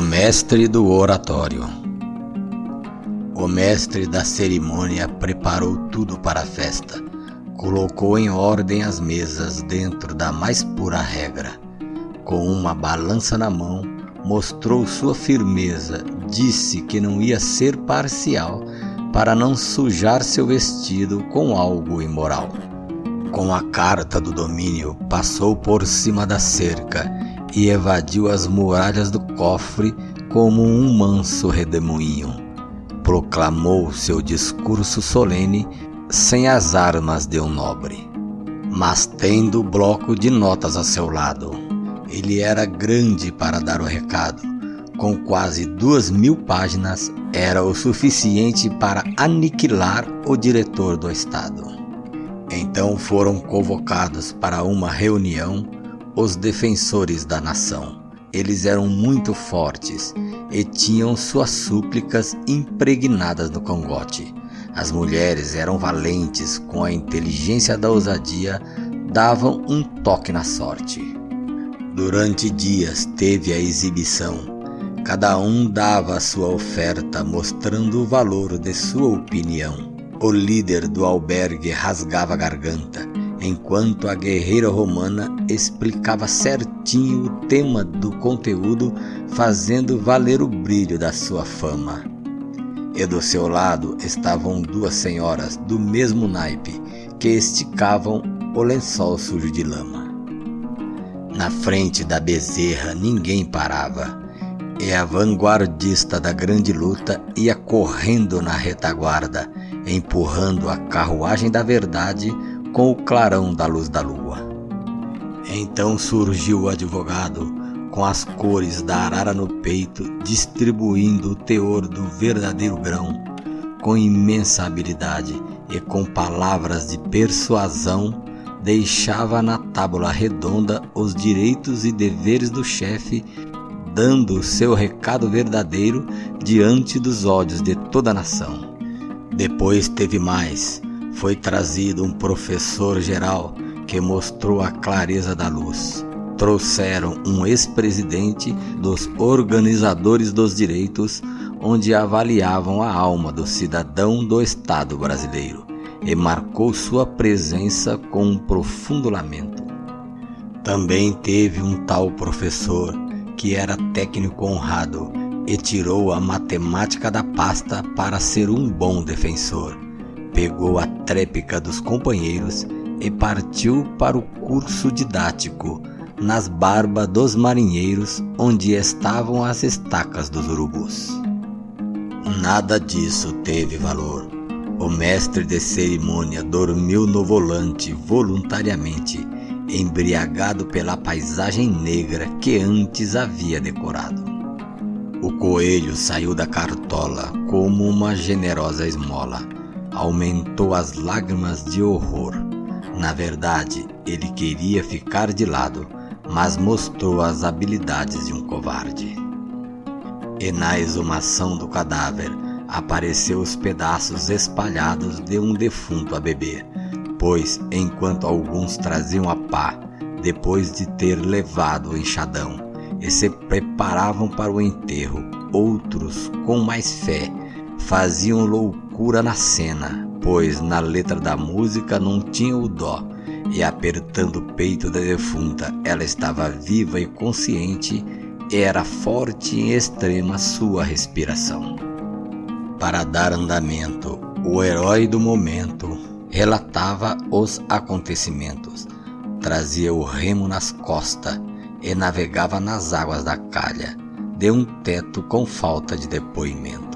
O mestre do oratório. O mestre da cerimônia preparou tudo para a festa. Colocou em ordem as mesas dentro da mais pura regra. Com uma balança na mão, mostrou sua firmeza, disse que não ia ser parcial para não sujar seu vestido com algo imoral. Com a carta do domínio, passou por cima da cerca e evadiu as muralhas do cofre como um manso redemoinho. Proclamou seu discurso solene sem as armas de um nobre, mas tendo o bloco de notas a seu lado. Ele era grande para dar o recado. Com quase duas mil páginas, era o suficiente para aniquilar o diretor do Estado. Então foram convocados para uma reunião os defensores da nação. Eles eram muito fortes e tinham suas súplicas impregnadas no cangote. As mulheres eram valentes, com a inteligência da ousadia, davam um toque na sorte. Durante dias teve a exibição. Cada um dava a sua oferta, mostrando o valor de sua opinião. O líder do albergue rasgava a garganta enquanto a guerreira romana explicava certinho o tema do conteúdo, fazendo valer o brilho da sua fama. E do seu lado estavam duas senhoras do mesmo naipe que esticavam o lençol sujo de lama. Na frente da bezerra ninguém parava, e a vanguardista da grande luta ia correndo na retaguarda, empurrando a carruagem da verdade com o clarão da luz da lua. Então surgiu o advogado, com as cores da arara no peito, distribuindo o teor do verdadeiro grão, com imensa habilidade e com palavras de persuasão, deixava na tábua redonda os direitos e deveres do chefe, dando o seu recado verdadeiro diante dos ódios de toda a nação. Depois teve mais foi trazido um professor geral que mostrou a clareza da luz. Trouxeram um ex-presidente dos organizadores dos direitos, onde avaliavam a alma do cidadão do Estado brasileiro e marcou sua presença com um profundo lamento. Também teve um tal professor que era técnico honrado e tirou a matemática da pasta para ser um bom defensor pegou a trépica dos companheiros e partiu para o curso didático nas barbas dos marinheiros onde estavam as estacas dos urubus. Nada disso teve valor. O mestre de cerimônia dormiu no volante voluntariamente, embriagado pela paisagem negra que antes havia decorado. O coelho saiu da cartola como uma generosa esmola aumentou as lágrimas de horror. Na verdade, ele queria ficar de lado, mas mostrou as habilidades de um covarde. E na exumação do cadáver apareceu os pedaços espalhados de um defunto a beber, pois enquanto alguns traziam a pá, depois de ter levado o enxadão, e se preparavam para o enterro, outros, com mais fé, faziam loucura na cena, pois na letra da música não tinha o dó, e apertando o peito da defunta, ela estava viva e consciente, e era forte e extrema sua respiração. Para dar andamento, o herói do momento relatava os acontecimentos, trazia o remo nas costas e navegava nas águas da calha, de um teto com falta de depoimento.